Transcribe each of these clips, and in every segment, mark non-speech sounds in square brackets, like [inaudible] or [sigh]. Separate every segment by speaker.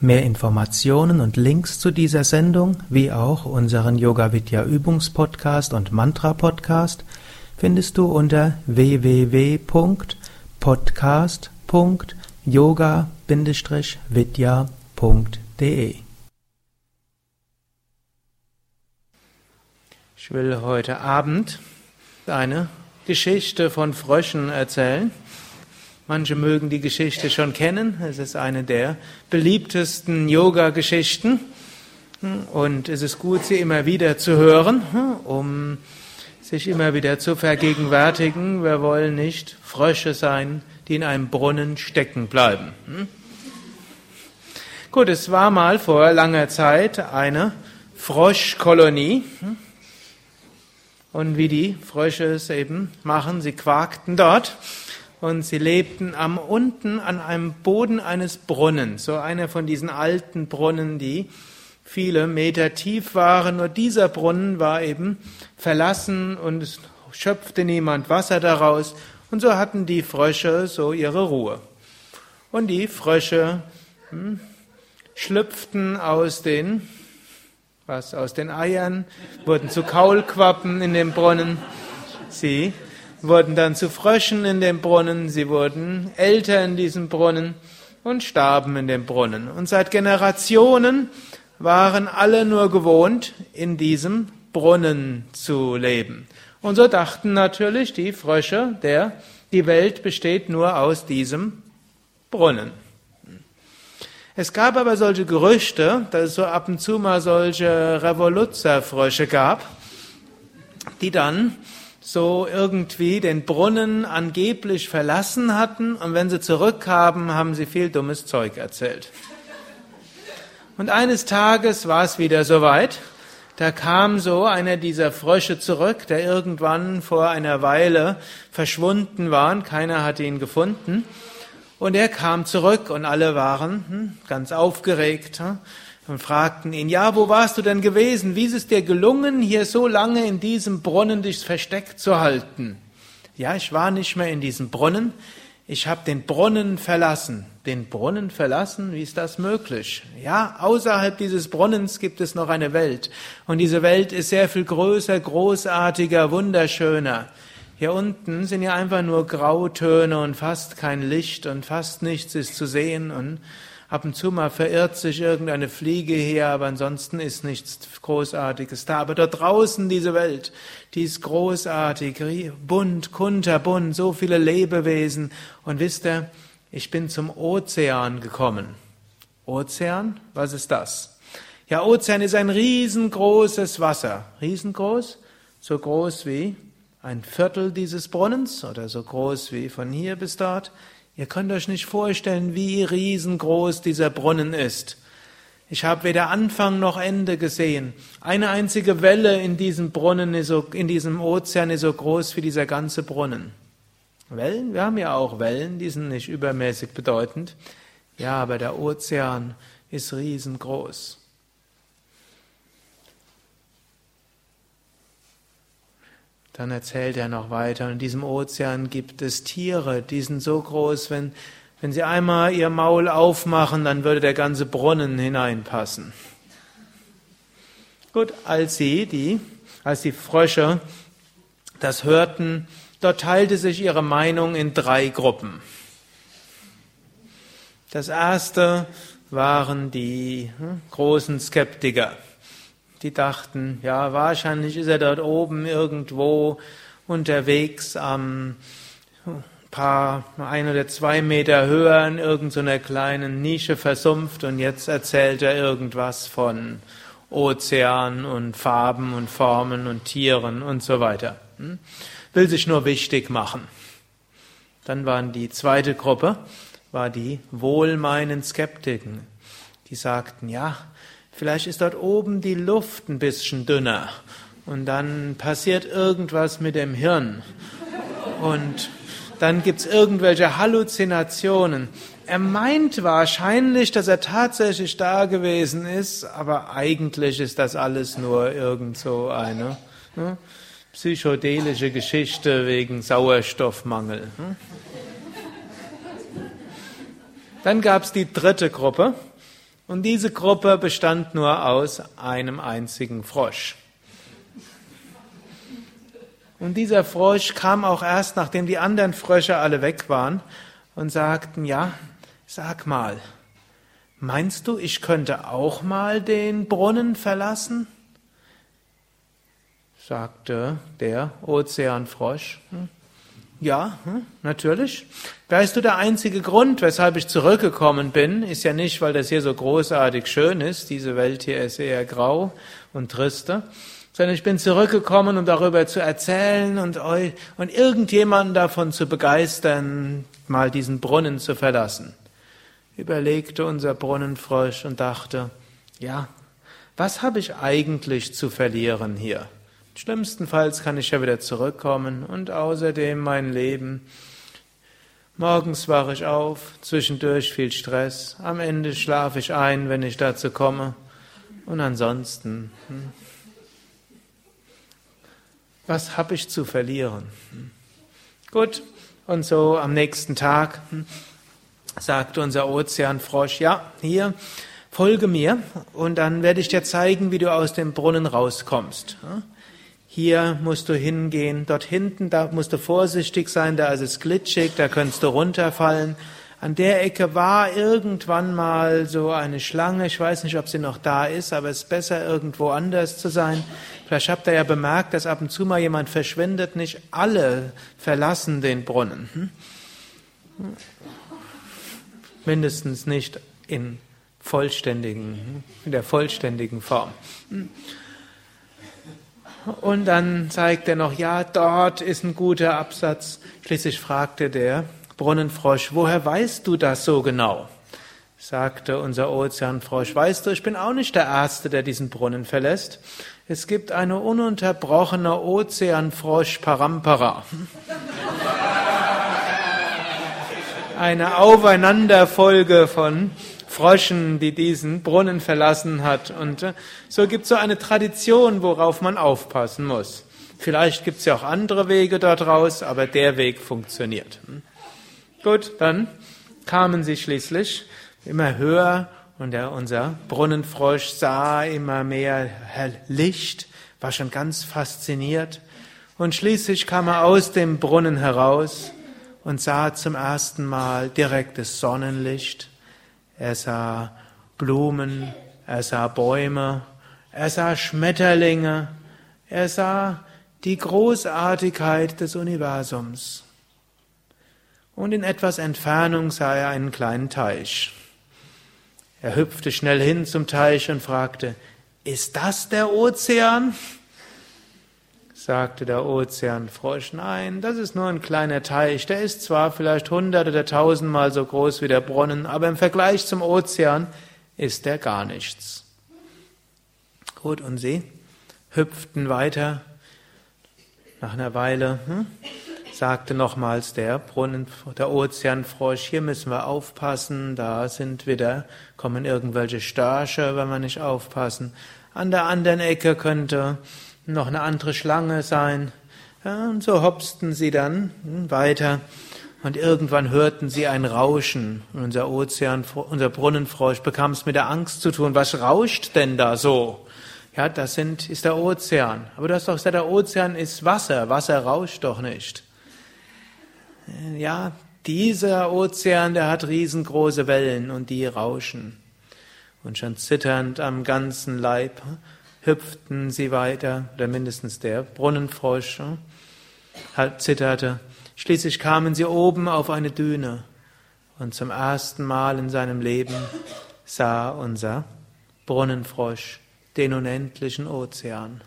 Speaker 1: Mehr Informationen und Links zu dieser Sendung, wie auch unseren Yoga Vidya Übungspodcast und Mantra Podcast findest du unter www.podcast.yoga-vidya.de. Ich will heute Abend eine Geschichte von Fröschen erzählen. Manche mögen die Geschichte schon kennen. Es ist eine der beliebtesten Yoga-Geschichten. Und es ist gut, sie immer wieder zu hören, um sich immer wieder zu vergegenwärtigen. Wir wollen nicht Frösche sein, die in einem Brunnen stecken bleiben. Gut, es war mal vor langer Zeit eine Froschkolonie. Und wie die Frösche es eben machen, sie quakten dort und sie lebten am unten an einem Boden eines Brunnens, so einer von diesen alten Brunnen, die viele Meter tief waren. Nur dieser Brunnen war eben verlassen und es schöpfte niemand Wasser daraus. Und so hatten die Frösche so ihre Ruhe. Und die Frösche hm, schlüpften aus den, was, aus den Eiern, wurden zu Kaulquappen in dem Brunnen. Sie wurden dann zu Fröschen in dem Brunnen, sie wurden älter in diesem Brunnen und starben in dem Brunnen. Und seit Generationen waren alle nur gewohnt, in diesem Brunnen zu leben. Und so dachten natürlich die Frösche, der, die Welt besteht nur aus diesem Brunnen. Es gab aber solche Gerüchte, dass es so ab und zu mal solche Revoluzerfrösche gab, die dann so irgendwie den Brunnen angeblich verlassen hatten und wenn sie zurückkamen, haben sie viel dummes Zeug erzählt. Und eines Tages war es wieder soweit. Da kam so einer dieser Frösche zurück, der irgendwann vor einer Weile verschwunden war und keiner hatte ihn gefunden. Und er kam zurück und alle waren hm, ganz aufgeregt. Hm, und fragten ihn, ja, wo warst du denn gewesen? Wie ist es dir gelungen, hier so lange in diesem Brunnen dich versteckt zu halten? Ja, ich war nicht mehr in diesem Brunnen. Ich habe den Brunnen verlassen. Den Brunnen verlassen? Wie ist das möglich? Ja, außerhalb dieses Brunnens gibt es noch eine Welt. Und diese Welt ist sehr viel größer, großartiger, wunderschöner. Hier unten sind ja einfach nur Grautöne und fast kein Licht und fast nichts ist zu sehen und Ab und zu mal verirrt sich irgendeine Fliege her, aber ansonsten ist nichts Großartiges da. Aber dort draußen diese Welt, die ist großartig, bunt, kunterbunt, so viele Lebewesen. Und wisst ihr, ich bin zum Ozean gekommen. Ozean? Was ist das? Ja, Ozean ist ein riesengroßes Wasser. Riesengroß? So groß wie ein Viertel dieses Brunnens oder so groß wie von hier bis dort. Ihr könnt euch nicht vorstellen, wie riesengroß dieser Brunnen ist. Ich habe weder Anfang noch Ende gesehen. Eine einzige Welle in diesem Brunnen ist so, in diesem Ozean ist so groß wie dieser ganze Brunnen. Wellen? Wir haben ja auch Wellen, die sind nicht übermäßig bedeutend. Ja, aber der Ozean ist riesengroß. Dann erzählt er noch weiter, in diesem Ozean gibt es Tiere, die sind so groß, wenn, wenn sie einmal ihr Maul aufmachen, dann würde der ganze Brunnen hineinpassen. Gut, als sie, die, als die Frösche das hörten, dort teilte sich ihre Meinung in drei Gruppen. Das erste waren die hm, großen Skeptiker. Die dachten, ja, wahrscheinlich ist er dort oben irgendwo unterwegs am paar, ein oder zwei Meter höher in irgendeiner kleinen Nische versumpft und jetzt erzählt er irgendwas von Ozean und Farben und Formen und Tieren und so weiter. Hm? Will sich nur wichtig machen. Dann waren die zweite Gruppe, war die wohlmeinenden Skeptiken. Die sagten, ja, Vielleicht ist dort oben die Luft ein bisschen dünner und dann passiert irgendwas mit dem Hirn und dann gibt's irgendwelche Halluzinationen. Er meint wahrscheinlich, dass er tatsächlich da gewesen ist, aber eigentlich ist das alles nur irgend so eine ne, psychedelische Geschichte wegen Sauerstoffmangel. Ne? Dann gab's die dritte Gruppe und diese Gruppe bestand nur aus einem einzigen Frosch. Und dieser Frosch kam auch erst, nachdem die anderen Frösche alle weg waren und sagten, ja, sag mal, meinst du, ich könnte auch mal den Brunnen verlassen? sagte der Ozeanfrosch. Hm. Ja, hm, natürlich. Weißt du, der einzige Grund, weshalb ich zurückgekommen bin, ist ja nicht, weil das hier so großartig schön ist, diese Welt hier ist eher grau und triste, sondern ich bin zurückgekommen, um darüber zu erzählen und euch und irgendjemanden davon zu begeistern, mal diesen Brunnen zu verlassen. Überlegte unser Brunnenfrosch und dachte, ja, was habe ich eigentlich zu verlieren hier? Schlimmstenfalls kann ich ja wieder zurückkommen und außerdem mein Leben. Morgens wache ich auf, zwischendurch viel Stress, am Ende schlafe ich ein, wenn ich dazu komme. Und ansonsten, hm, was habe ich zu verlieren? Gut, und so am nächsten Tag hm, sagte unser Ozeanfrosch, ja, hier, folge mir und dann werde ich dir zeigen, wie du aus dem Brunnen rauskommst. Hier musst du hingehen, dort hinten, da musst du vorsichtig sein, da ist es glitschig, da könntest du runterfallen. An der Ecke war irgendwann mal so eine Schlange. Ich weiß nicht, ob sie noch da ist, aber es ist besser, irgendwo anders zu sein. Vielleicht habt ihr ja bemerkt, dass ab und zu mal jemand verschwindet. Nicht alle verlassen den Brunnen. Hm? Mindestens nicht in vollständigen, in der vollständigen Form. Hm? Und dann zeigt er noch, ja, dort ist ein guter Absatz. Schließlich fragte der Brunnenfrosch, woher weißt du das so genau? Sagte unser Ozeanfrosch, weißt du, ich bin auch nicht der Erste, der diesen Brunnen verlässt. Es gibt eine ununterbrochene Ozeanfrosch-Parampara. Eine Aufeinanderfolge von Fröschen, die diesen Brunnen verlassen hat. Und äh, so gibt es so eine Tradition, worauf man aufpassen muss. Vielleicht gibt es ja auch andere Wege dort raus, aber der Weg funktioniert. Hm? Gut, dann kamen sie schließlich immer höher und der, unser Brunnenfrosch sah immer mehr Licht, war schon ganz fasziniert. Und schließlich kam er aus dem Brunnen heraus und sah zum ersten Mal direktes Sonnenlicht. Er sah Blumen, er sah Bäume, er sah Schmetterlinge, er sah die Großartigkeit des Universums und in etwas Entfernung sah er einen kleinen Teich. Er hüpfte schnell hin zum Teich und fragte, ist das der Ozean? Sagte der Ozeanfrosch, nein, das ist nur ein kleiner Teich, der ist zwar vielleicht hundert oder tausendmal so groß wie der Brunnen, aber im Vergleich zum Ozean ist er gar nichts. Gut, und sie hüpften weiter. Nach einer Weile hm, sagte nochmals der Brunnen, der Ozeanfrosch, hier müssen wir aufpassen, da sind wieder, kommen irgendwelche Störche, wenn wir nicht aufpassen. An der anderen Ecke könnte noch eine andere Schlange sein. Ja, und so hopsten sie dann hm, weiter. Und irgendwann hörten sie ein Rauschen. Und unser Ozean, unser Brunnenfrosch bekam es mit der Angst zu tun. Was rauscht denn da so? Ja, das sind, ist der Ozean. Aber du hast doch gesagt, der Ozean ist Wasser. Wasser rauscht doch nicht ja, dieser Ozean, der hat riesengroße Wellen und die rauschen. Und schon zitternd am ganzen Leib hüpften sie weiter, oder mindestens der Brunnenfrosch halt zitterte. Schließlich kamen sie oben auf eine Düne und zum ersten Mal in seinem Leben sah unser Brunnenfrosch den unendlichen Ozean.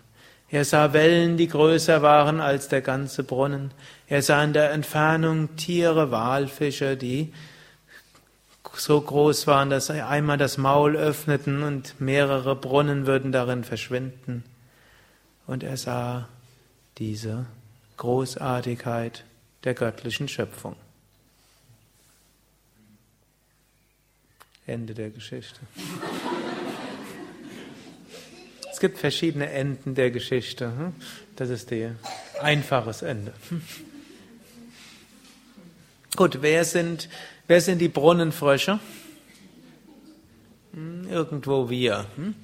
Speaker 1: Er sah Wellen, die größer waren als der ganze Brunnen. Er sah in der Entfernung Tiere, Walfische, die so groß waren, dass sie einmal das Maul öffneten und mehrere Brunnen würden darin verschwinden. Und er sah diese Großartigkeit der göttlichen Schöpfung. Ende der Geschichte. Es gibt verschiedene Enden der Geschichte. Hm? Das ist der einfaches Ende. Gut, wer sind, wer sind die Brunnenfrösche? Hm, irgendwo wir. Hm?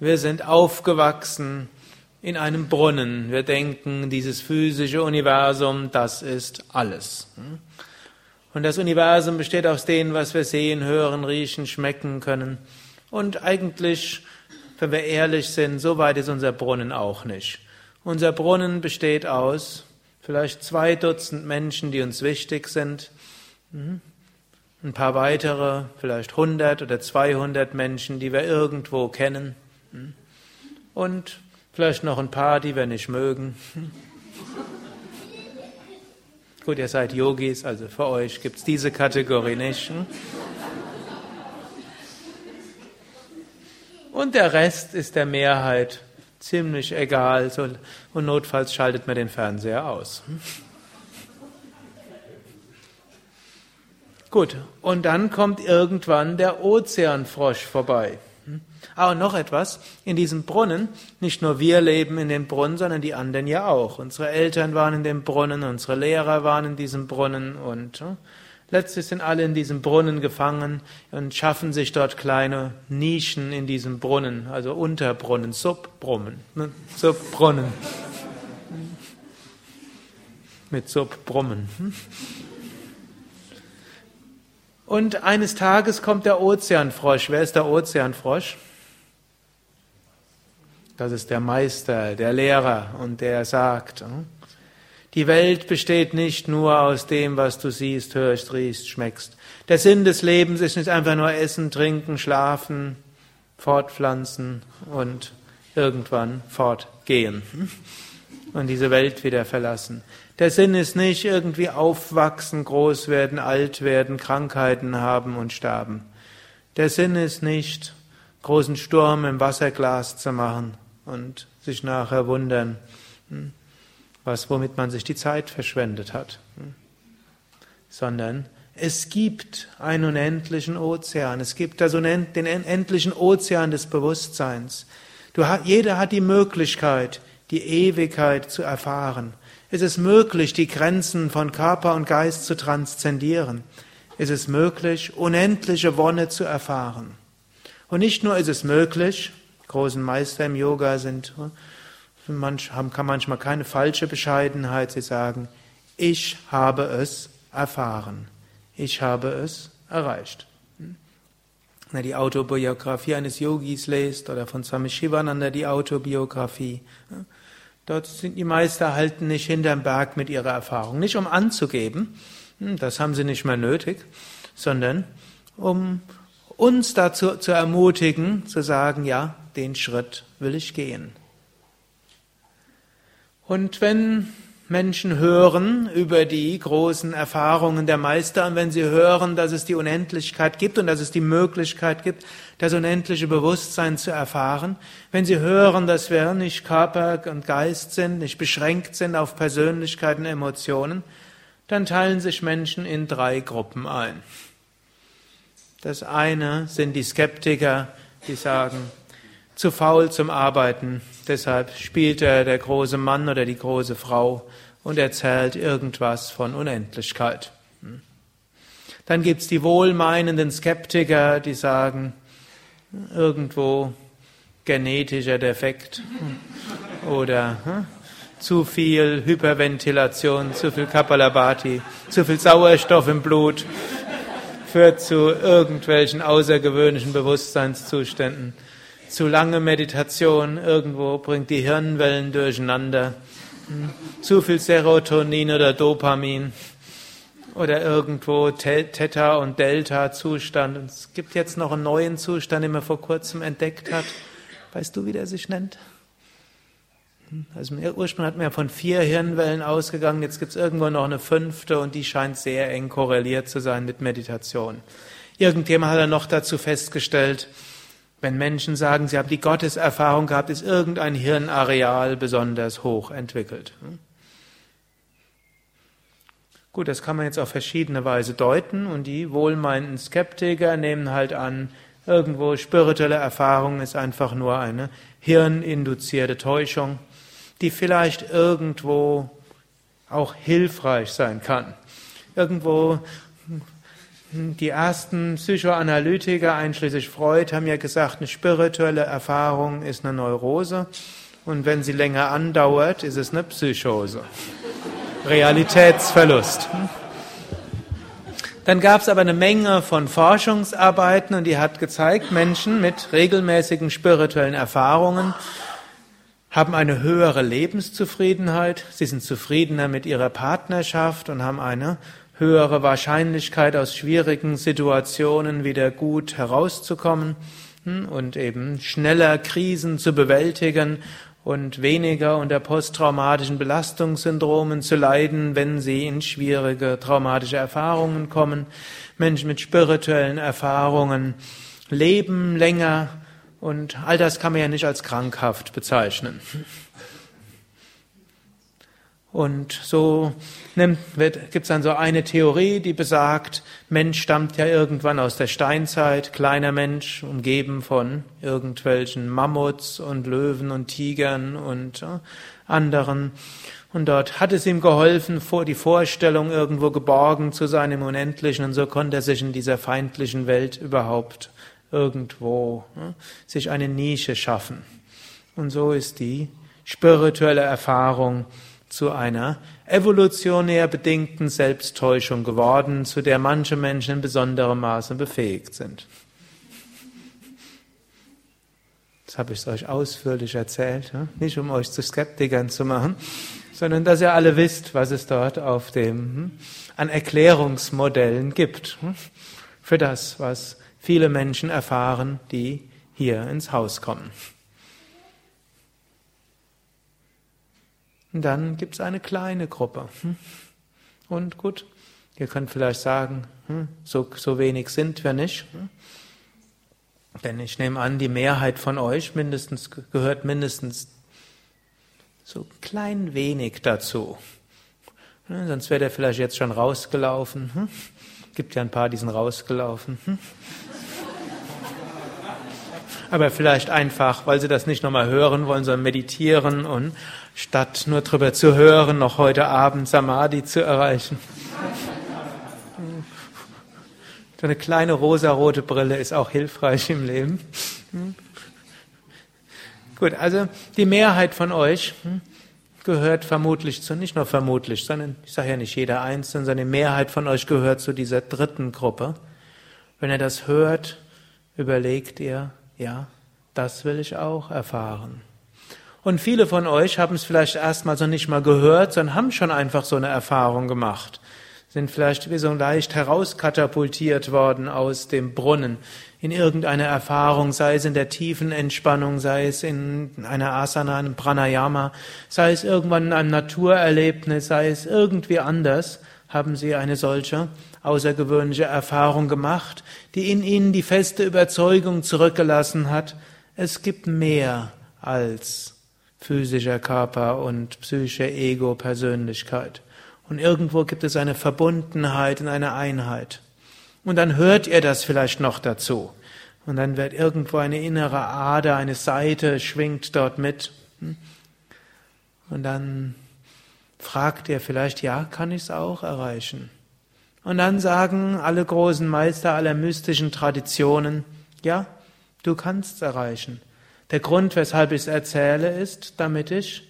Speaker 1: Wir sind aufgewachsen in einem Brunnen. Wir denken, dieses physische Universum, das ist alles. Und das Universum besteht aus dem, was wir sehen, hören, riechen, schmecken können. Und eigentlich, wenn wir ehrlich sind, so weit ist unser Brunnen auch nicht. Unser Brunnen besteht aus vielleicht zwei Dutzend Menschen, die uns wichtig sind. Mhm. Ein paar weitere, vielleicht 100 oder 200 Menschen, die wir irgendwo kennen. Mhm. Und vielleicht noch ein paar, die wir nicht mögen. [laughs] Gut, ihr seid Yogis, also für euch gibt es diese Kategorie nicht. Hm? Und der Rest ist der Mehrheit ziemlich egal. So, und notfalls schaltet man den Fernseher aus. Hm? Gut, und dann kommt irgendwann der Ozeanfrosch vorbei. Ah, und noch etwas. In diesem Brunnen, nicht nur wir leben in dem Brunnen, sondern die anderen ja auch. Unsere Eltern waren in dem Brunnen, unsere Lehrer waren in diesem Brunnen und äh, letztlich sind alle in diesem Brunnen gefangen und schaffen sich dort kleine Nischen in diesem Brunnen, also Unterbrunnen, Subbrunnen, ne? Subbrunnen. Mit Subbrummen. Und eines Tages kommt der Ozeanfrosch. Wer ist der Ozeanfrosch? Das ist der Meister, der Lehrer und der sagt, hm, die Welt besteht nicht nur aus dem, was du siehst, hörst, riechst, schmeckst. Der Sinn des Lebens ist nicht einfach nur Essen, Trinken, Schlafen, Fortpflanzen und irgendwann fortgehen und diese Welt wieder verlassen. Der Sinn ist nicht irgendwie aufwachsen, groß werden, alt werden, Krankheiten haben und sterben. Der Sinn ist nicht großen Sturm im Wasserglas zu machen und sich nachher wundern, hm, was, womit man sich die Zeit verschwendet hat. Hm. Sondern es gibt einen unendlichen Ozean, es gibt das unend, den endlichen Ozean des Bewusstseins. Du, jeder hat die Möglichkeit, die Ewigkeit zu erfahren. Es ist möglich, die Grenzen von Körper und Geist zu transzendieren. Es ist möglich, unendliche Wonne zu erfahren. Und nicht nur ist es möglich, großen Meister im Yoga sind, manch, haben kann manchmal keine falsche Bescheidenheit. Sie sagen, ich habe es erfahren. Ich habe es erreicht. Wenn die Autobiografie eines Yogis lest oder von Swami Shivananda die Autobiografie, dort sind die Meister halten nicht hinterm Berg mit ihrer Erfahrung. Nicht um anzugeben, hm, das haben sie nicht mehr nötig, sondern um uns dazu zu ermutigen, zu sagen, ja, den Schritt will ich gehen. Und wenn Menschen hören über die großen Erfahrungen der Meister und wenn sie hören, dass es die Unendlichkeit gibt und dass es die Möglichkeit gibt, das unendliche Bewusstsein zu erfahren, wenn sie hören, dass wir nicht Körper und Geist sind, nicht beschränkt sind auf Persönlichkeiten und Emotionen, dann teilen sich Menschen in drei Gruppen ein. Das eine sind die Skeptiker, die sagen, zu faul zum Arbeiten, deshalb spielt er der große Mann oder die große Frau und erzählt irgendwas von Unendlichkeit. Hm. Dann gibt's die wohlmeinenden Skeptiker, die sagen, irgendwo genetischer Defekt [laughs] oder hm, zu viel Hyperventilation, zu viel Kapalabhati, zu viel Sauerstoff im Blut führt zu irgendwelchen außergewöhnlichen Bewusstseinszuständen. Zu lange Meditation irgendwo bringt die Hirnwellen durcheinander. Hm. Zu viel Serotonin oder Dopamin oder irgendwo Theta- und Delta-Zustand. Und es gibt jetzt noch einen neuen Zustand, den man vor kurzem entdeckt hat. Weißt du, wie der sich nennt? Also ursprünglich hat man ja von vier Hirnwellen ausgegangen, jetzt gibt es irgendwo noch eine fünfte und die scheint sehr eng korreliert zu sein mit Meditation. Irgendjemand hat er noch dazu festgestellt, wenn Menschen sagen, sie haben die Gotteserfahrung gehabt, ist irgendein Hirnareal besonders hoch entwickelt. Gut, das kann man jetzt auf verschiedene Weise deuten und die wohlmeinenden Skeptiker nehmen halt an, irgendwo spirituelle Erfahrung ist einfach nur eine hirninduzierte Täuschung, die vielleicht irgendwo auch hilfreich sein kann. Irgendwo die ersten Psychoanalytiker, einschließlich Freud, haben ja gesagt, eine spirituelle Erfahrung ist eine Neurose und wenn sie länger andauert, ist es eine Psychose. Realitätsverlust. Dann gab es aber eine Menge von Forschungsarbeiten und die hat gezeigt, Menschen mit regelmäßigen spirituellen Erfahrungen haben eine höhere Lebenszufriedenheit, sie sind zufriedener mit ihrer Partnerschaft und haben eine höhere Wahrscheinlichkeit, aus schwierigen Situationen wieder gut herauszukommen hm, und eben schneller Krisen zu bewältigen und weniger unter posttraumatischen Belastungssyndromen zu leiden, wenn sie in schwierige traumatische Erfahrungen kommen. Menschen mit spirituellen Erfahrungen leben länger und all das kann man ja nicht als krankhaft bezeichnen. Und so gibt es dann so eine Theorie, die besagt, Mensch stammt ja irgendwann aus der Steinzeit, kleiner Mensch, umgeben von irgendwelchen Mammuts und Löwen und Tigern und äh, anderen. Und dort hat es ihm geholfen, vor die Vorstellung irgendwo geborgen zu sein im Unendlichen. Und so konnte er sich in dieser feindlichen Welt überhaupt irgendwo äh, sich eine Nische schaffen. Und so ist die spirituelle Erfahrung zu einer evolutionär bedingten Selbsttäuschung geworden, zu der manche Menschen in besonderem Maße befähigt sind. Das habe ich euch ausführlich erzählt, nicht um euch zu Skeptikern zu machen, sondern dass ihr alle wisst, was es dort auf dem hm, an Erklärungsmodellen gibt hm, für das, was viele Menschen erfahren, die hier ins Haus kommen. Dann gibt es eine kleine Gruppe. Hm? Und gut, ihr könnt vielleicht sagen, hm, so, so wenig sind wir nicht. Hm? Denn ich nehme an, die Mehrheit von euch mindestens gehört mindestens so klein wenig dazu. Sonst wäre der vielleicht jetzt schon rausgelaufen. Gibt ja ein paar, die sind rausgelaufen. Aber vielleicht einfach, weil sie das nicht nochmal hören wollen, sondern meditieren und statt nur drüber zu hören, noch heute Abend Samadhi zu erreichen. So eine kleine rosarote Brille ist auch hilfreich im Leben. Gut, also die Mehrheit von euch gehört vermutlich zu, nicht nur vermutlich, sondern ich sage ja nicht jeder Einzelne, sondern die Mehrheit von euch gehört zu dieser dritten Gruppe. Wenn ihr das hört, überlegt ihr, ja, das will ich auch erfahren. Und viele von euch haben es vielleicht erstmal so nicht mal gehört, sondern haben schon einfach so eine Erfahrung gemacht. Sind vielleicht wie so leicht herauskatapultiert worden aus dem Brunnen in irgendeiner Erfahrung, sei es in der tiefen Entspannung, sei es in einer Asana, einem Pranayama, sei es irgendwann in einem Naturerlebnis, sei es irgendwie anders, haben sie eine solche außergewöhnliche Erfahrung gemacht, die in ihnen die feste Überzeugung zurückgelassen hat, es gibt mehr als physischer Körper und psychische Ego, Persönlichkeit. Und irgendwo gibt es eine Verbundenheit und eine Einheit. Und dann hört ihr das vielleicht noch dazu. Und dann wird irgendwo eine innere Ader, eine Seite schwingt dort mit. Und dann fragt ihr vielleicht, ja, kann ich es auch erreichen? Und dann sagen alle großen Meister aller mystischen Traditionen, ja, du kannst es erreichen. Der Grund, weshalb ich es erzähle, ist, damit ich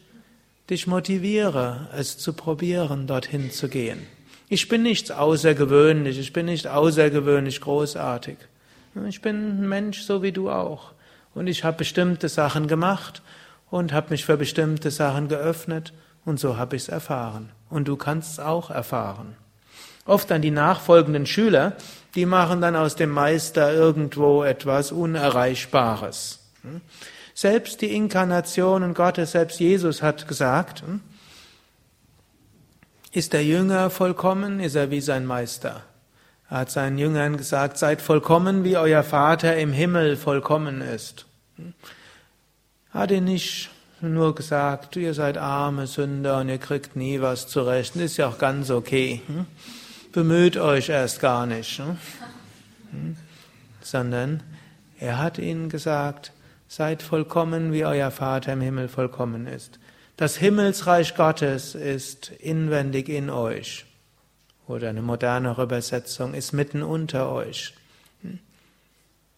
Speaker 1: dich motiviere, es zu probieren, dorthin zu gehen. Ich bin nichts außergewöhnlich, ich bin nicht außergewöhnlich großartig. Ich bin ein Mensch, so wie du auch. Und ich habe bestimmte Sachen gemacht und habe mich für bestimmte Sachen geöffnet und so habe ich es erfahren. Und du kannst es auch erfahren. Oft dann die nachfolgenden Schüler, die machen dann aus dem Meister irgendwo etwas Unerreichbares. Selbst die Inkarnationen Gottes, selbst Jesus hat gesagt, hm, ist der Jünger vollkommen, ist er wie sein Meister. Er hat seinen Jüngern gesagt, seid vollkommen, wie euer Vater im Himmel vollkommen ist. Er hat ihnen nicht nur gesagt, ihr seid arme Sünder und ihr kriegt nie was zurecht. Ist ja auch ganz okay. Bemüht euch erst gar nicht. Sondern er hat ihnen gesagt, seid vollkommen, wie euer Vater im Himmel vollkommen ist. Das Himmelsreich Gottes ist inwendig in euch. Oder eine modernere Übersetzung ist mitten unter euch.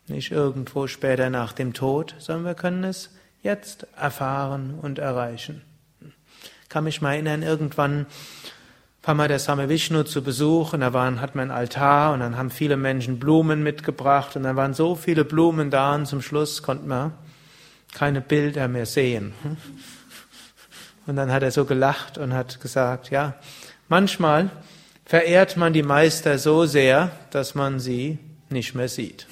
Speaker 1: Nicht irgendwo später nach dem Tod, sondern wir können es jetzt erfahren und erreichen. Ich kann mich mal erinnern, irgendwann war mal der Same Vishnu zu Besuch und da waren, hat man ein Altar und dann haben viele Menschen Blumen mitgebracht und dann waren so viele Blumen da und zum Schluss konnte man keine Bilder mehr sehen. Und dann hat er so gelacht und hat gesagt, ja, manchmal verehrt man die Meister so sehr, dass man sie nicht mehr sieht.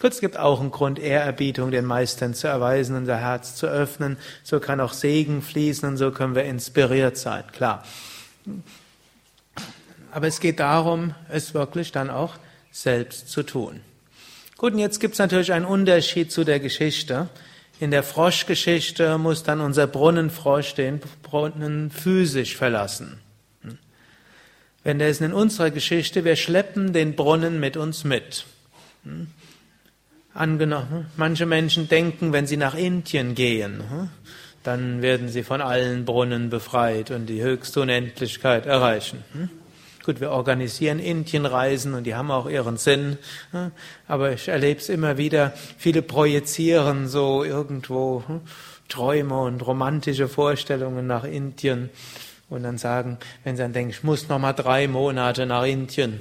Speaker 1: Kurz, es gibt auch einen Grund, Ehrerbietung den Meistern zu erweisen, unser Herz zu öffnen. So kann auch Segen fließen und so können wir inspiriert sein, klar. Aber es geht darum, es wirklich dann auch selbst zu tun. Gut, und jetzt gibt es natürlich einen Unterschied zu der Geschichte. In der Froschgeschichte muss dann unser Brunnenfrosch den Brunnen physisch verlassen. Wenn der ist in unserer Geschichte, wir schleppen den Brunnen mit uns mit. Angenommen, manche Menschen denken, wenn sie nach Indien gehen, dann werden sie von allen Brunnen befreit und die höchste Unendlichkeit erreichen. Gut, wir organisieren Indienreisen und die haben auch ihren Sinn, aber ich erlebe es immer wieder, viele projizieren so irgendwo Träume und romantische Vorstellungen nach Indien und dann sagen, wenn sie dann denken, ich muss noch mal drei Monate nach Indien.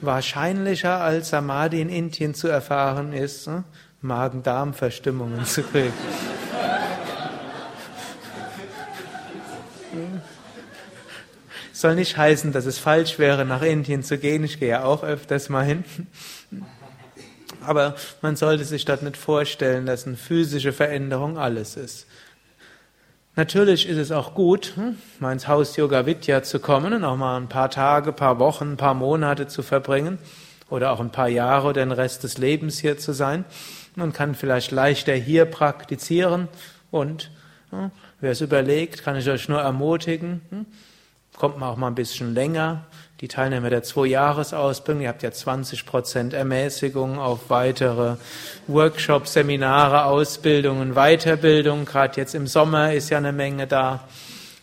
Speaker 1: Wahrscheinlicher als Samadhi in Indien zu erfahren ist, Magen-Darm-Verstimmungen zu kriegen. Soll nicht heißen, dass es falsch wäre, nach Indien zu gehen. Ich gehe ja auch öfters mal hin. Aber man sollte sich dort nicht vorstellen, dass eine physische Veränderung alles ist. Natürlich ist es auch gut, hm, mal ins Haus Yoga Vidya zu kommen und auch mal ein paar Tage, paar Wochen, ein paar Monate zu verbringen oder auch ein paar Jahre oder den Rest des Lebens hier zu sein. Man kann vielleicht leichter hier praktizieren und hm, wer es überlegt, kann ich euch nur ermutigen, hm, kommt man auch mal ein bisschen länger. Die Teilnehmer der Zwei-Jahres-Ausbildung, ihr habt ja 20 Prozent Ermäßigung auf weitere Workshops, Seminare, Ausbildungen, Weiterbildung. Gerade jetzt im Sommer ist ja eine Menge da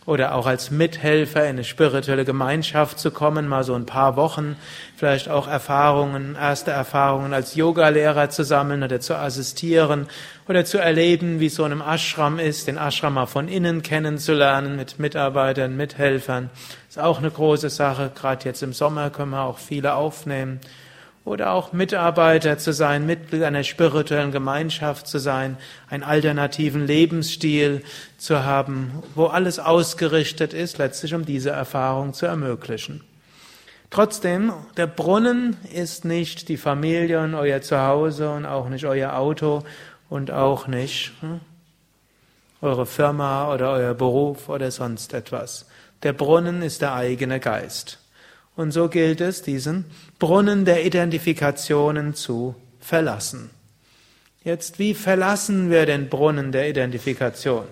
Speaker 1: oder auch als Mithelfer in eine spirituelle Gemeinschaft zu kommen, mal so ein paar Wochen, vielleicht auch Erfahrungen, erste Erfahrungen als Yogalehrer zu sammeln oder zu assistieren oder zu erleben, wie so einem Ashram ist, den Ashram mal von innen kennenzulernen mit Mitarbeitern, Mithelfern. Ist auch eine große Sache. Gerade jetzt im Sommer können wir auch viele aufnehmen oder auch Mitarbeiter zu sein, Mitglied einer spirituellen Gemeinschaft zu sein, einen alternativen Lebensstil zu haben, wo alles ausgerichtet ist, letztlich um diese Erfahrung zu ermöglichen. Trotzdem, der Brunnen ist nicht die Familie und euer Zuhause und auch nicht euer Auto und auch nicht hm, eure Firma oder euer Beruf oder sonst etwas. Der Brunnen ist der eigene Geist. Und so gilt es, diesen Brunnen der Identifikationen zu verlassen. Jetzt, wie verlassen wir den Brunnen der Identifikation?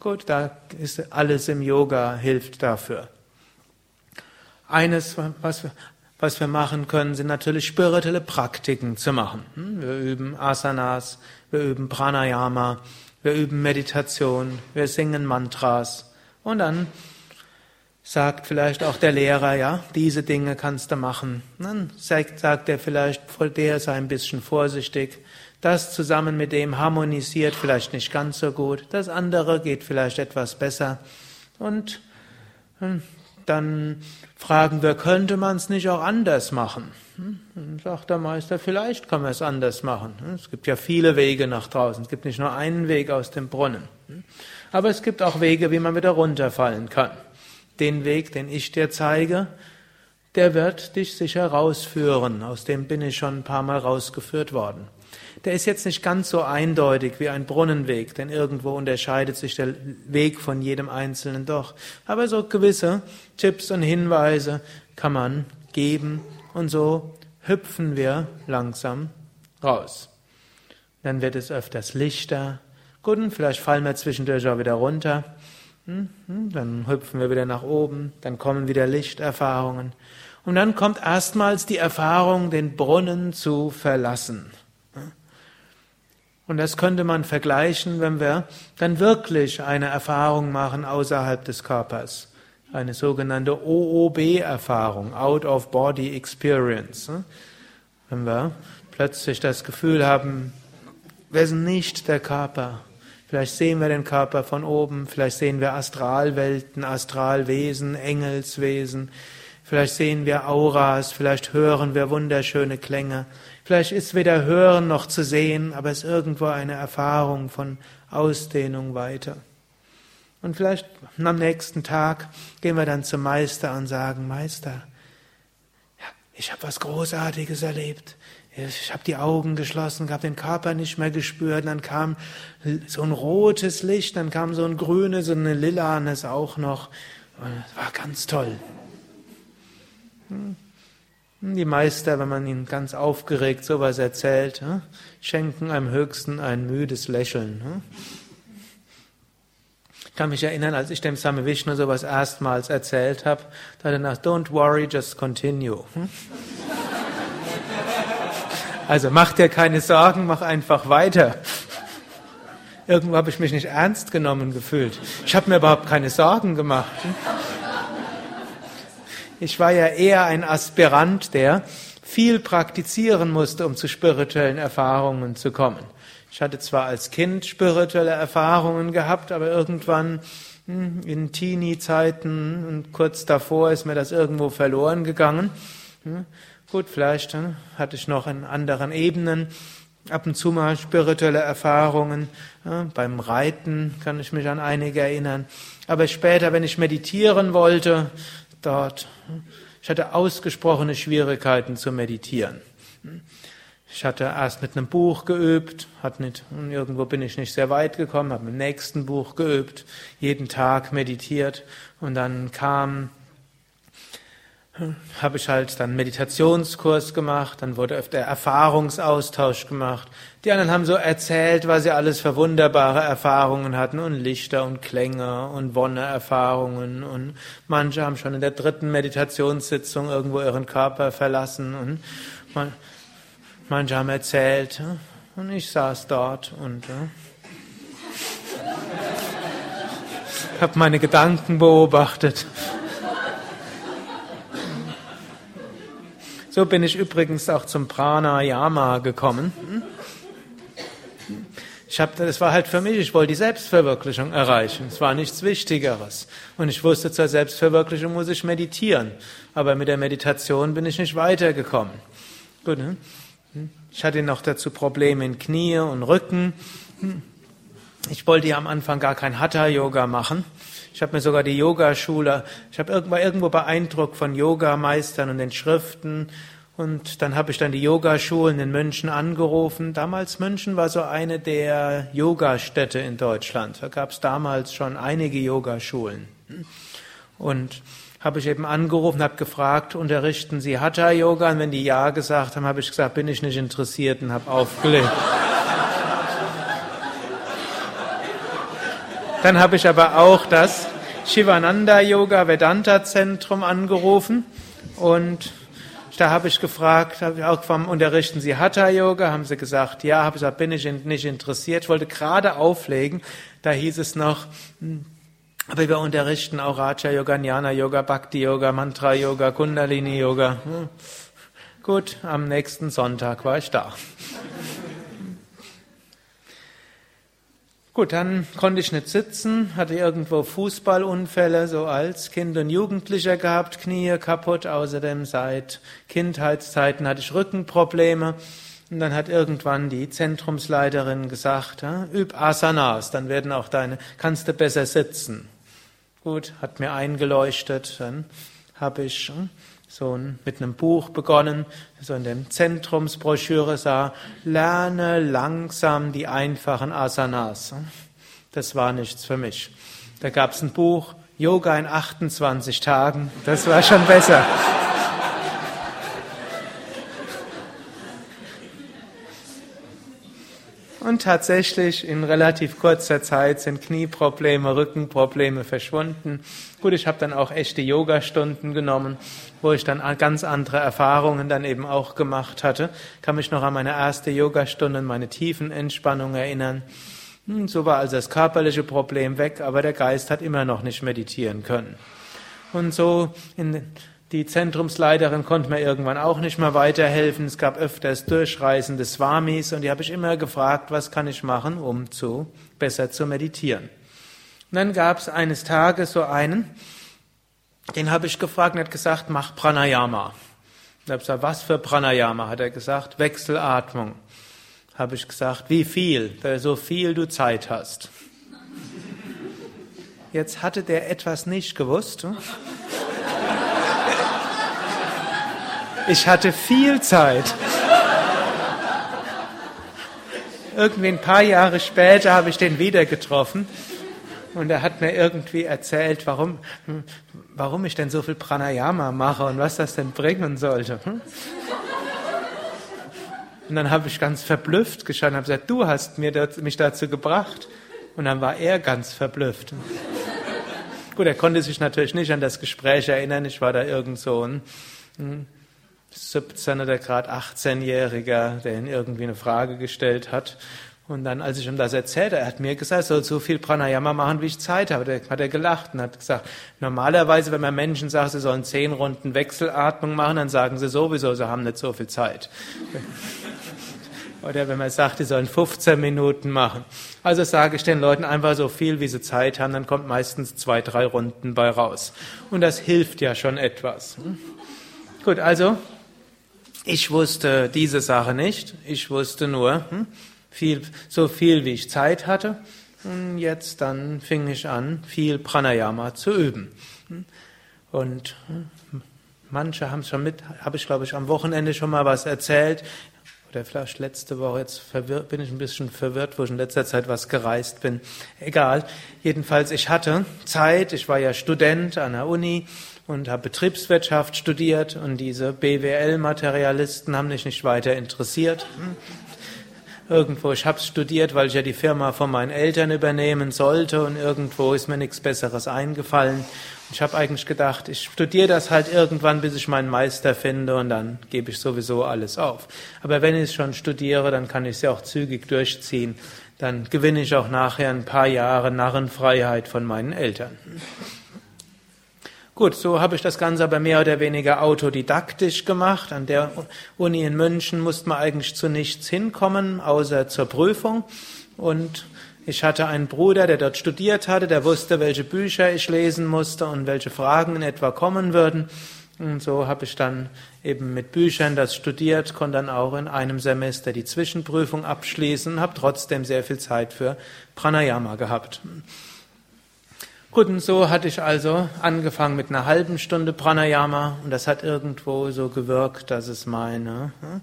Speaker 1: Gut, da ist alles im Yoga hilft dafür. Eines, was wir, was wir machen können, sind natürlich spirituelle Praktiken zu machen. Hm, wir üben Asanas, wir üben Pranayama, wir üben Meditation, wir singen Mantras und dann sagt vielleicht auch der Lehrer, ja, diese Dinge kannst du machen. Dann sagt, er vielleicht, der sei ein bisschen vorsichtig. Das zusammen mit dem harmonisiert vielleicht nicht ganz so gut. Das andere geht vielleicht etwas besser. Und hm, dann fragen wir, könnte man es nicht auch anders machen? Hm, dann sagt der Meister, vielleicht kann man es anders machen. Hm, es gibt ja viele Wege nach draußen. Es gibt nicht nur einen Weg aus dem Brunnen. Aber es gibt auch Wege, wie man wieder runterfallen kann den Weg, den ich dir zeige, der wird dich sicher rausführen. Aus dem bin ich schon ein paar Mal rausgeführt worden. Der ist jetzt nicht ganz so eindeutig wie ein Brunnenweg, denn irgendwo unterscheidet sich der Weg von jedem Einzelnen doch. Aber so gewisse Tipps und Hinweise kann man geben und so hüpfen wir langsam raus. Dann wird es öfters lichter. Gut, und vielleicht fallen wir zwischendurch auch wieder runter. Hm, hm, dann hüpfen wir wieder nach oben, dann kommen wieder Lichterfahrungen. Und dann kommt erstmals die Erfahrung, den Brunnen zu verlassen. Und das könnte man vergleichen, wenn wir dann wirklich eine Erfahrung machen außerhalb des Körpers. Eine sogenannte OOB-Erfahrung, Out of Body Experience. Wenn wir plötzlich das Gefühl haben, wir sind nicht der Körper. Vielleicht sehen wir den Körper von oben, vielleicht sehen wir Astralwelten, Astralwesen, Engelswesen, vielleicht sehen wir Auras, vielleicht hören wir wunderschöne Klänge. Vielleicht ist weder Hören noch zu sehen, aber es ist irgendwo eine Erfahrung von Ausdehnung weiter. Und vielleicht am nächsten Tag gehen wir dann zum Meister und sagen, Meister, ich habe was Großartiges erlebt. Ich habe die Augen geschlossen, habe den Körper nicht mehr gespürt. Dann kam so ein rotes Licht, dann kam so ein grünes und ein lilanes auch noch. Und es war ganz toll. Hm. Die Meister, wenn man ihnen ganz aufgeregt sowas erzählt, hm, schenken einem höchsten ein müdes Lächeln. Hm. Ich kann mich erinnern, als ich dem Same Vishnu sowas erstmals erzählt habe, da hat er gesagt, don't worry, just continue. Hm. Also mach dir keine Sorgen, mach einfach weiter. Irgendwo habe ich mich nicht ernst genommen gefühlt. Ich habe mir überhaupt keine Sorgen gemacht. Ich war ja eher ein Aspirant, der viel praktizieren musste, um zu spirituellen Erfahrungen zu kommen. Ich hatte zwar als Kind spirituelle Erfahrungen gehabt, aber irgendwann hm, in Teenie-Zeiten und kurz davor ist mir das irgendwo verloren gegangen. Gut, vielleicht hm, hatte ich noch in anderen Ebenen ab und zu mal spirituelle Erfahrungen. beim Reiten kann ich mich an einige erinnern. Aber später, wenn ich meditieren wollte, dort. Ich hatte ausgesprochene Schwierigkeiten zu meditieren. Ich hatte erst mit einem Buch geübt, hat nicht, irgendwo bin ich nicht sehr weit gekommen, habe mit dem nächsten Buch geübt, jeden Tag meditiert und dann kam habe ich halt dann Meditationskurs gemacht, dann wurde öfter Erfahrungsaustausch gemacht. Die anderen haben so erzählt, was sie alles für wunderbare Erfahrungen hatten und Lichter und Klänge und Wonne-Erfahrungen und manche haben schon in der dritten Meditationssitzung irgendwo ihren Körper verlassen und man, manche haben erzählt und ich saß dort und habe meine Gedanken beobachtet. So bin ich übrigens auch zum Pranayama gekommen. Ich hab, das war halt für mich, ich wollte die Selbstverwirklichung erreichen. Es war nichts Wichtigeres. Und ich wusste, zur Selbstverwirklichung muss ich meditieren. Aber mit der Meditation bin ich nicht weitergekommen. Gut, ne? Ich hatte noch dazu Probleme in Knie und Rücken. Ich wollte ja am Anfang gar kein Hatha-Yoga machen. Ich habe mir sogar die Yogaschule, ich habe irgendwo, irgendwo beeindruckt von Yogameistern und den Schriften. Und dann habe ich dann die Yogaschulen in München angerufen. Damals München war so eine der Yogastädte in Deutschland. Da gab es damals schon einige Yogaschulen. Und habe ich eben angerufen, habe gefragt, unterrichten Sie Hatha Yoga? Und wenn die ja gesagt haben, habe ich gesagt, bin ich nicht interessiert und habe aufgelegt. Dann habe ich aber auch das Shivananda Yoga Vedanta Zentrum angerufen und da habe ich gefragt, habe ich auch gefragt, unterrichten Sie Hatha Yoga? Haben sie gesagt, ja. Habe ich gesagt, bin ich nicht interessiert. Ich wollte gerade auflegen. Da hieß es noch, hm, aber wir unterrichten auch Raja Yoga, Jnana Yoga, Bhakti Yoga, Mantra Yoga, Kundalini Yoga. Hm. Gut, am nächsten Sonntag war ich da. Gut, dann konnte ich nicht sitzen, hatte irgendwo Fußballunfälle so als Kind und Jugendlicher gehabt, Knie kaputt, außerdem seit Kindheitszeiten hatte ich Rückenprobleme. Und dann hat irgendwann die Zentrumsleiterin gesagt, üb Asanas, dann werden auch deine, kannst du besser sitzen. Gut, hat mir eingeleuchtet, dann habe ich hm, so mit einem Buch begonnen, so in der Zentrumsbroschüre sah, lerne langsam die einfachen Asanas. Das war nichts für mich. Da gab es ein Buch, Yoga in 28 Tagen, das war schon besser. Und tatsächlich in relativ kurzer Zeit sind Knieprobleme, Rückenprobleme verschwunden. Gut, ich habe dann auch echte Yoga-Stunden genommen, wo ich dann ganz andere Erfahrungen dann eben auch gemacht hatte. Kann mich noch an meine erste Yogastunde und meine tiefen Entspannung erinnern. Hm, so war also das körperliche Problem weg, aber der Geist hat immer noch nicht meditieren können. Und so in die Zentrumsleiterin konnte mir irgendwann auch nicht mehr weiterhelfen. Es gab öfters durchreisende Swamis und die habe ich immer gefragt, was kann ich machen, um zu besser zu meditieren. Und dann gab es eines Tages so einen, den habe ich gefragt und hat gesagt, mach Pranayama. Ich habe gesagt, was für Pranayama? Hat er gesagt, Wechselatmung. Habe ich gesagt, wie viel? So viel du Zeit hast. Jetzt hatte der etwas nicht gewusst. Ich hatte viel Zeit. Irgendwie ein paar Jahre später habe ich den wieder getroffen und er hat mir irgendwie erzählt, warum, warum ich denn so viel Pranayama mache und was das denn bringen sollte. Und dann habe ich ganz verblüfft geschaut und habe gesagt, du hast mir das, mich dazu gebracht. Und dann war er ganz verblüfft. Gut, er konnte sich natürlich nicht an das Gespräch erinnern. Ich war da irgend so ein 17 oder gerade 18-Jähriger, der ihn irgendwie eine Frage gestellt hat. Und dann, als ich ihm das erzählte, er hat mir gesagt, ich soll so viel Pranayama machen, wie ich Zeit habe. Da hat er gelacht und hat gesagt, normalerweise, wenn man Menschen sagt, sie sollen zehn Runden Wechselatmung machen, dann sagen sie sowieso, sie haben nicht so viel Zeit. Oder wenn man sagt, sie sollen 15 Minuten machen. Also sage ich den Leuten einfach so viel, wie sie Zeit haben, dann kommt meistens zwei, drei Runden bei raus. Und das hilft ja schon etwas. Gut, also ich wusste diese Sache nicht. Ich wusste nur hm, viel, so viel, wie ich Zeit hatte. Und jetzt dann fing ich an, viel Pranayama zu üben. Hm. Und hm, manche haben es schon mit, habe ich glaube ich am Wochenende schon mal was erzählt. Oder vielleicht letzte Woche, jetzt verwirrt, bin ich ein bisschen verwirrt, wo ich in letzter Zeit was gereist bin. Egal. Jedenfalls, ich hatte Zeit, ich war ja Student an der Uni und habe Betriebswirtschaft studiert und diese BWL-Materialisten haben mich nicht weiter interessiert. Irgendwo, ich habe studiert, weil ich ja die Firma von meinen Eltern übernehmen sollte und irgendwo ist mir nichts Besseres eingefallen. Ich habe eigentlich gedacht, ich studiere das halt irgendwann, bis ich meinen Meister finde und dann gebe ich sowieso alles auf. Aber wenn ich es schon studiere, dann kann ich es ja auch zügig durchziehen. Dann gewinne ich auch nachher ein paar Jahre Narrenfreiheit von meinen Eltern. Gut, so habe ich das Ganze aber mehr oder weniger autodidaktisch gemacht. An der Uni in München musste man eigentlich zu nichts hinkommen, außer zur Prüfung. Und ich hatte einen Bruder, der dort studiert hatte, der wusste, welche Bücher ich lesen musste und welche Fragen in etwa kommen würden. Und so habe ich dann eben mit Büchern das studiert, konnte dann auch in einem Semester die Zwischenprüfung abschließen und habe trotzdem sehr viel Zeit für Pranayama gehabt. Gut, und so hatte ich also angefangen mit einer halben Stunde Pranayama und das hat irgendwo so gewirkt, dass es meine, hm,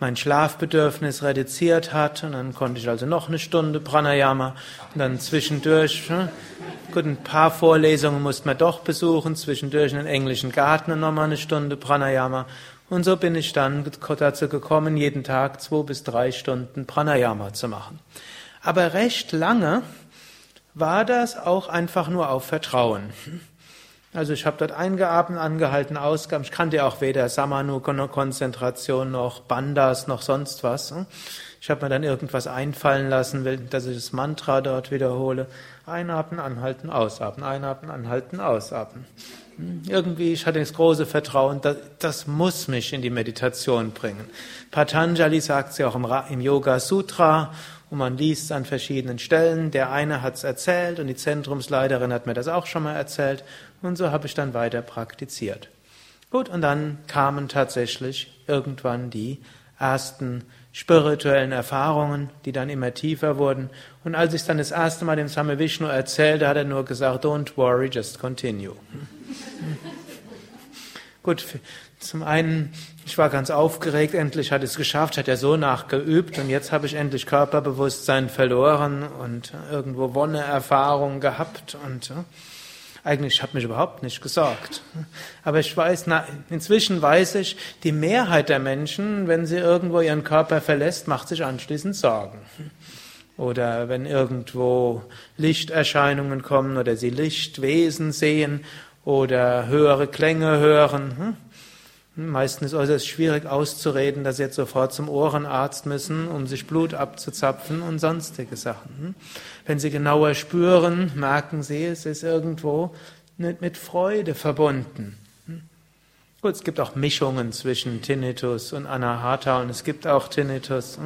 Speaker 1: mein Schlafbedürfnis reduziert hat und dann konnte ich also noch eine Stunde Pranayama und dann zwischendurch, hm, gut, ein paar Vorlesungen musste man doch besuchen, zwischendurch in den englischen Garten und nochmal eine Stunde Pranayama und so bin ich dann dazu gekommen, jeden Tag zwei bis drei Stunden Pranayama zu machen. Aber recht lange war das auch einfach nur auf Vertrauen. Also ich habe dort eingeatmet, angehalten, ausgeatmet. Ich kannte auch weder Samanu-Konzentration noch Bandas noch sonst was. Ich habe mir dann irgendwas einfallen lassen, dass ich das Mantra dort wiederhole. Einatmen, anhalten, ausatmen, einatmen, anhalten, ausatmen. Irgendwie, ich hatte das große Vertrauen, das, das muss mich in die Meditation bringen. Patanjali sagt sie auch im, im Yoga Sutra und man liest es an verschiedenen Stellen. Der eine hat es erzählt und die Zentrumsleiterin hat mir das auch schon mal erzählt und so habe ich dann weiter praktiziert. Gut, und dann kamen tatsächlich irgendwann die ersten spirituellen Erfahrungen, die dann immer tiefer wurden. Und als ich es dann das erste Mal dem Same Vishnu erzählte, hat er nur gesagt, don't worry, just continue. [laughs] Gut, zum einen, ich war ganz aufgeregt, endlich hat es geschafft, hat ja so nachgeübt und jetzt habe ich endlich Körperbewusstsein verloren und irgendwo Wonne-Erfahrung gehabt und eigentlich habe mich überhaupt nicht gesorgt. Aber ich weiß, na, inzwischen weiß ich, die Mehrheit der Menschen, wenn sie irgendwo ihren Körper verlässt, macht sich anschließend Sorgen. Oder wenn irgendwo Lichterscheinungen kommen oder sie Lichtwesen sehen oder höhere Klänge hören. Hm? Meistens ist es schwierig auszureden, dass sie jetzt sofort zum Ohrenarzt müssen, um sich Blut abzuzapfen und sonstige Sachen. Hm? Wenn sie genauer spüren, merken sie, es ist irgendwo mit Freude verbunden. Hm? Gut, es gibt auch Mischungen zwischen Tinnitus und Anahata und es gibt auch Tinnitus.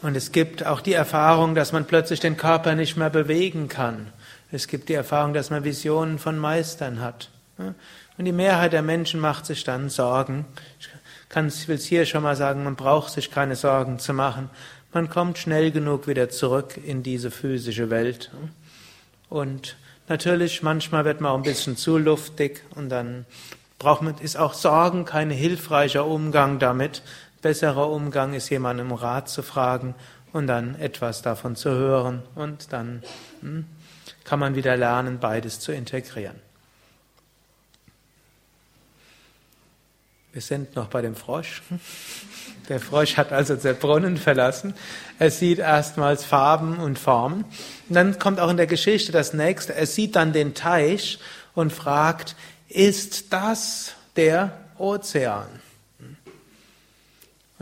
Speaker 1: Und es gibt auch die Erfahrung, dass man plötzlich den Körper nicht mehr bewegen kann. Es gibt die Erfahrung, dass man Visionen von Meistern hat. Und die Mehrheit der Menschen macht sich dann Sorgen. Ich, will es hier schon mal sagen, man braucht sich keine Sorgen zu machen. Man kommt schnell genug wieder zurück in diese physische Welt. Und natürlich, manchmal wird man auch ein bisschen zu luftig und dann braucht man, ist auch Sorgen kein hilfreicher Umgang damit, besserer Umgang ist, jemanden um Rat zu fragen und dann etwas davon zu hören und dann hm, kann man wieder lernen, beides zu integrieren. Wir sind noch bei dem Frosch. Der Frosch hat also den Brunnen verlassen. Er sieht erstmals Farben und Formen. Und dann kommt auch in der Geschichte das nächste. Er sieht dann den Teich und fragt, ist das der Ozean?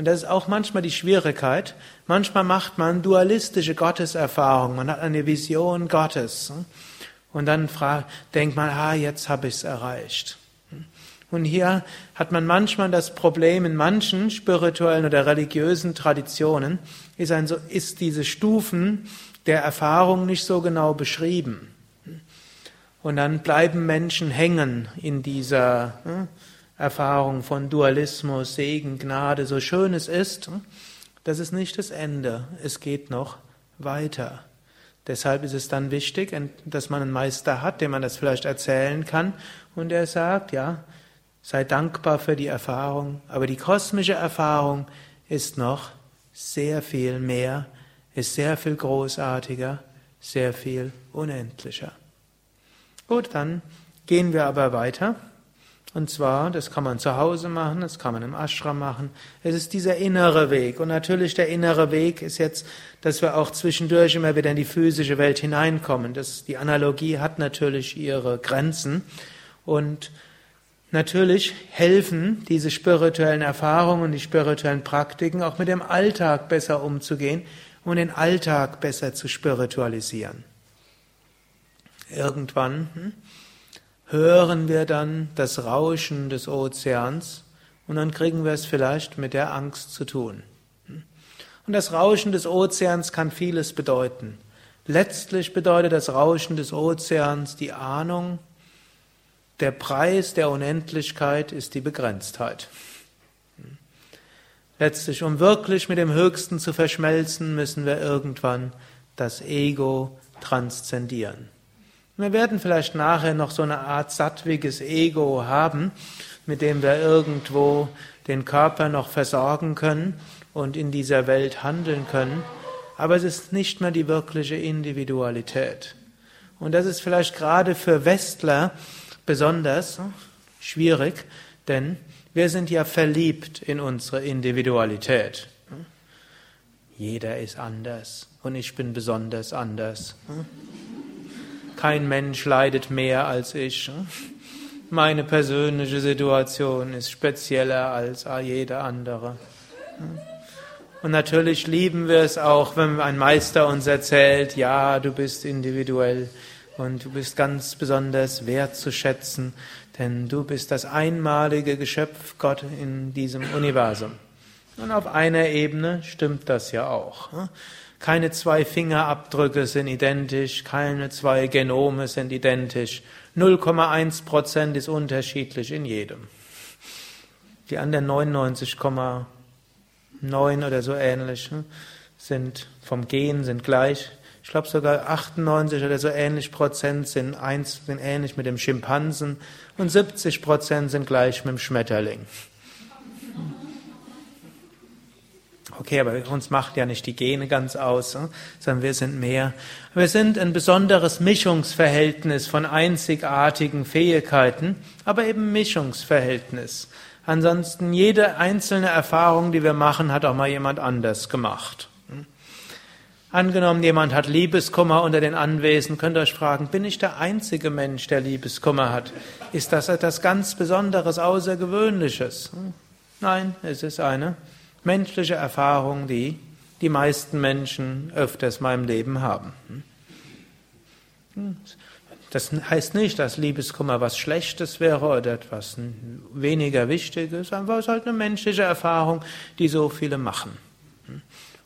Speaker 1: Und das ist auch manchmal die Schwierigkeit. Manchmal macht man dualistische Gotteserfahrungen. Man hat eine Vision Gottes. Und dann fragt, denkt man, ah, jetzt habe ich es erreicht. Und hier hat man manchmal das Problem, in manchen spirituellen oder religiösen Traditionen ist, ein, ist diese Stufen der Erfahrung nicht so genau beschrieben. Und dann bleiben Menschen hängen in dieser Erfahrung von Dualismus, Segen, Gnade, so schön es ist, das ist nicht das Ende. Es geht noch weiter. Deshalb ist es dann wichtig, dass man einen Meister hat, dem man das vielleicht erzählen kann und der sagt, ja, sei dankbar für die Erfahrung, aber die kosmische Erfahrung ist noch sehr viel mehr, ist sehr viel großartiger, sehr viel unendlicher. Gut, dann gehen wir aber weiter. Und zwar, das kann man zu Hause machen, das kann man im Ashram machen. Es ist dieser innere Weg. Und natürlich der innere Weg ist jetzt, dass wir auch zwischendurch immer wieder in die physische Welt hineinkommen. Das, die Analogie hat natürlich ihre Grenzen. Und natürlich helfen diese spirituellen Erfahrungen und die spirituellen Praktiken auch mit dem Alltag besser umzugehen und den Alltag besser zu spiritualisieren. Irgendwann, hm? Hören wir dann das Rauschen des Ozeans und dann kriegen wir es vielleicht mit der Angst zu tun. Und das Rauschen des Ozeans kann vieles bedeuten. Letztlich bedeutet das Rauschen des Ozeans die Ahnung, der Preis der Unendlichkeit ist die Begrenztheit. Letztlich, um wirklich mit dem Höchsten zu verschmelzen, müssen wir irgendwann das Ego transzendieren. Wir werden vielleicht nachher noch so eine Art sattwiges Ego haben, mit dem wir irgendwo den Körper noch versorgen können und in dieser Welt handeln können. Aber es ist nicht mehr die wirkliche Individualität. Und das ist vielleicht gerade für Westler besonders schwierig, denn wir sind ja verliebt in unsere Individualität. Jeder ist anders und ich bin besonders anders. Kein Mensch leidet mehr als ich. Meine persönliche Situation ist spezieller als jeder andere. Und natürlich lieben wir es auch, wenn ein Meister uns erzählt, ja, du bist individuell und du bist ganz besonders wertzuschätzen, denn du bist das einmalige Geschöpf Gott in diesem Universum. Und auf einer Ebene stimmt das ja auch. Keine zwei Fingerabdrücke sind identisch, keine zwei Genome sind identisch. 0,1 Prozent ist unterschiedlich in jedem. Die anderen 99,9 oder so ähnlich hm, sind vom Gen sind gleich. Ich glaube sogar 98 oder so ähnlich Prozent sind, eins, sind ähnlich mit dem Schimpansen und 70 Prozent sind gleich mit dem Schmetterling. Okay, aber uns macht ja nicht die Gene ganz aus, ne? sondern wir sind mehr. Wir sind ein besonderes Mischungsverhältnis von einzigartigen Fähigkeiten, aber eben Mischungsverhältnis. Ansonsten jede einzelne Erfahrung, die wir machen, hat auch mal jemand anders gemacht. Angenommen, jemand hat Liebeskummer unter den Anwesenden, könnt ihr euch fragen, bin ich der einzige Mensch, der Liebeskummer hat? Ist das etwas ganz Besonderes, Außergewöhnliches? Nein, es ist eine menschliche Erfahrung, die die meisten Menschen öfters mal im Leben haben. Das heißt nicht, dass Liebeskummer was Schlechtes wäre oder etwas weniger Wichtiges, aber es ist halt eine menschliche Erfahrung, die so viele machen.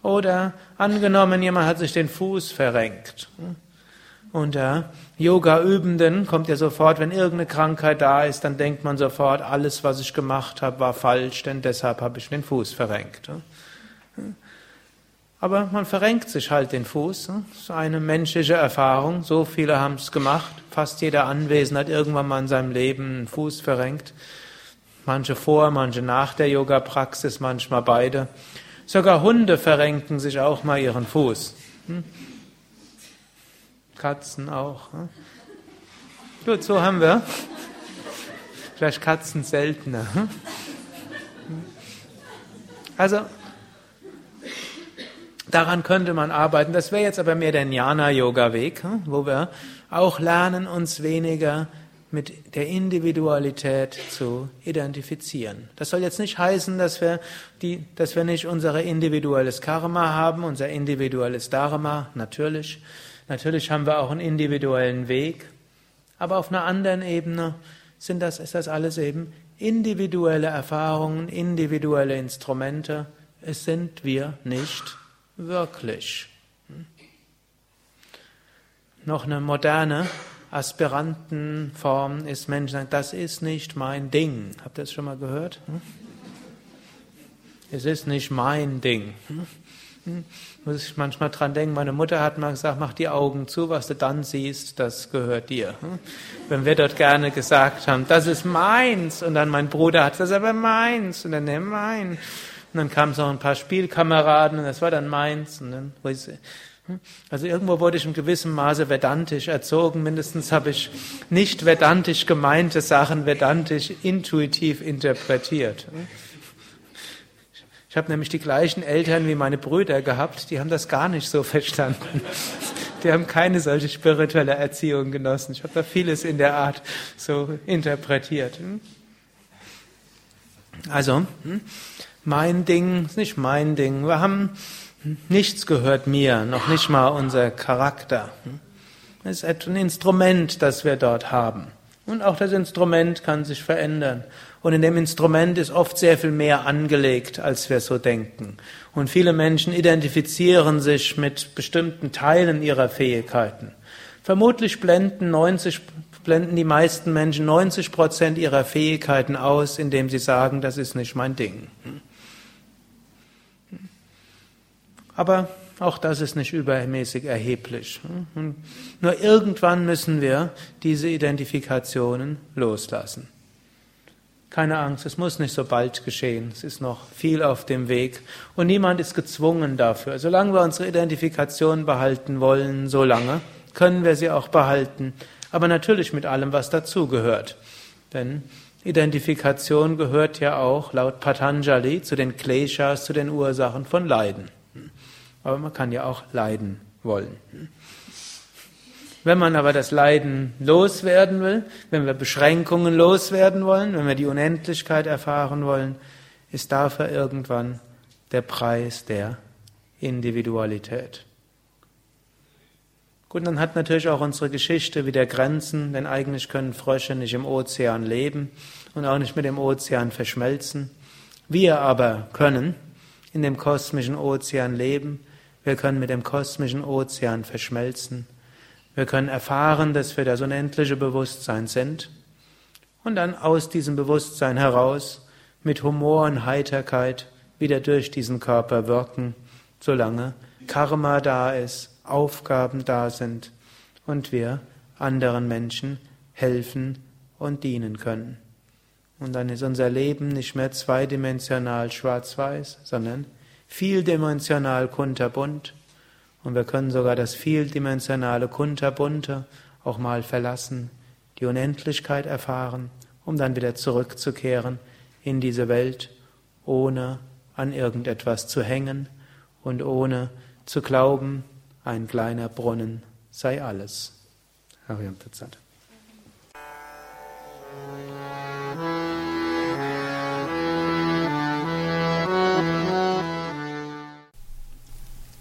Speaker 1: Oder angenommen, jemand hat sich den Fuß verrenkt. Unter Yoga-Übenden kommt ja sofort, wenn irgendeine Krankheit da ist, dann denkt man sofort, alles, was ich gemacht habe, war falsch, denn deshalb habe ich den Fuß verrenkt. Aber man verrenkt sich halt den Fuß. Das ist eine menschliche Erfahrung. So viele haben es gemacht. Fast jeder Anwesende hat irgendwann mal in seinem Leben einen Fuß verrenkt. Manche vor, manche nach der Yoga-Praxis, manchmal beide. Sogar Hunde verrenken sich auch mal ihren Fuß. Katzen auch. Hm? Gut, so haben wir. Vielleicht Katzen seltener. Hm? Also, daran könnte man arbeiten. Das wäre jetzt aber mehr der Jnana-Yoga-Weg, hm? wo wir auch lernen, uns weniger mit der Individualität zu identifizieren. Das soll jetzt nicht heißen, dass wir, die, dass wir nicht unser individuelles Karma haben, unser individuelles Dharma, natürlich. Natürlich haben wir auch einen individuellen Weg, aber auf einer anderen Ebene sind das, ist das alles eben individuelle Erfahrungen, individuelle Instrumente. Es sind wir nicht wirklich. Hm? Noch eine moderne Aspirantenform ist Menschen sagen, das ist nicht mein Ding. Habt ihr das schon mal gehört? Hm? Es ist nicht mein Ding. Hm? Muss ich manchmal dran denken, meine Mutter hat mal gesagt, mach die Augen zu, was du dann siehst, das gehört dir. Hm? Wenn wir dort gerne gesagt haben, das ist meins, und dann mein Bruder hat das aber meins, und dann nimm mein. Und dann kamen so ein paar Spielkameraden, und das war dann meins, und dann, also irgendwo wurde ich in gewissem Maße vedantisch erzogen, mindestens habe ich nicht vedantisch gemeinte Sachen vedantisch intuitiv interpretiert. Ich habe nämlich die gleichen Eltern wie meine Brüder gehabt, die haben das gar nicht so verstanden. [laughs] Die haben keine solche spirituelle Erziehung genossen. Ich habe da vieles in der Art so interpretiert. Also, hm, mein Ding ist nicht mein Ding. Wir haben Nichts gehört mir, noch nicht mal unser Charakter. Es ist ein Instrument, das wir dort haben. Und auch das Instrument kann sich verändern. Und in dem Instrument ist oft sehr viel mehr angelegt, als wir so denken. Und viele Menschen identifizieren sich mit bestimmten Teilen ihrer Fähigkeiten. Vermutlich blenden 90, blenden die meisten Menschen 90 Prozent ihrer Fähigkeiten aus, indem sie sagen, das ist nicht mein Ding. Aber auch das ist nicht übermäßig erheblich. Nur irgendwann müssen wir diese Identifikationen loslassen. Keine Angst, es muss nicht so bald geschehen. Es ist noch viel auf dem Weg und niemand ist gezwungen dafür. Solange wir unsere Identifikation behalten wollen, solange können wir sie auch behalten. Aber natürlich mit allem, was dazugehört. Denn Identifikation gehört ja auch laut Patanjali zu den Kleshas, zu den Ursachen von Leiden. Aber man kann ja auch leiden wollen. Wenn man aber das Leiden loswerden will, wenn wir Beschränkungen loswerden wollen, wenn wir die Unendlichkeit erfahren wollen, ist dafür irgendwann der Preis der Individualität. Gut, dann hat natürlich auch unsere Geschichte wieder Grenzen, denn eigentlich können Frösche nicht im Ozean leben und auch nicht mit dem Ozean verschmelzen. Wir aber können in dem kosmischen Ozean leben wir können mit dem kosmischen Ozean verschmelzen. Wir können erfahren, dass wir das unendliche Bewusstsein sind. Und dann aus diesem Bewusstsein heraus mit Humor und Heiterkeit wieder durch diesen Körper wirken, solange Karma da ist Aufgaben da sind und wir anderen Menschen helfen und dienen können. Und dann ist unser Leben nicht mehr zweidimensional schwarz-weiß, sondern vieldimensional kunterbunt. Und wir können sogar das vieldimensionale kunterbunte auch mal verlassen, die Unendlichkeit erfahren, um dann wieder zurückzukehren in diese Welt, ohne an irgendetwas zu hängen und ohne zu glauben, ein kleiner Brunnen sei alles. Hariam Tatsat.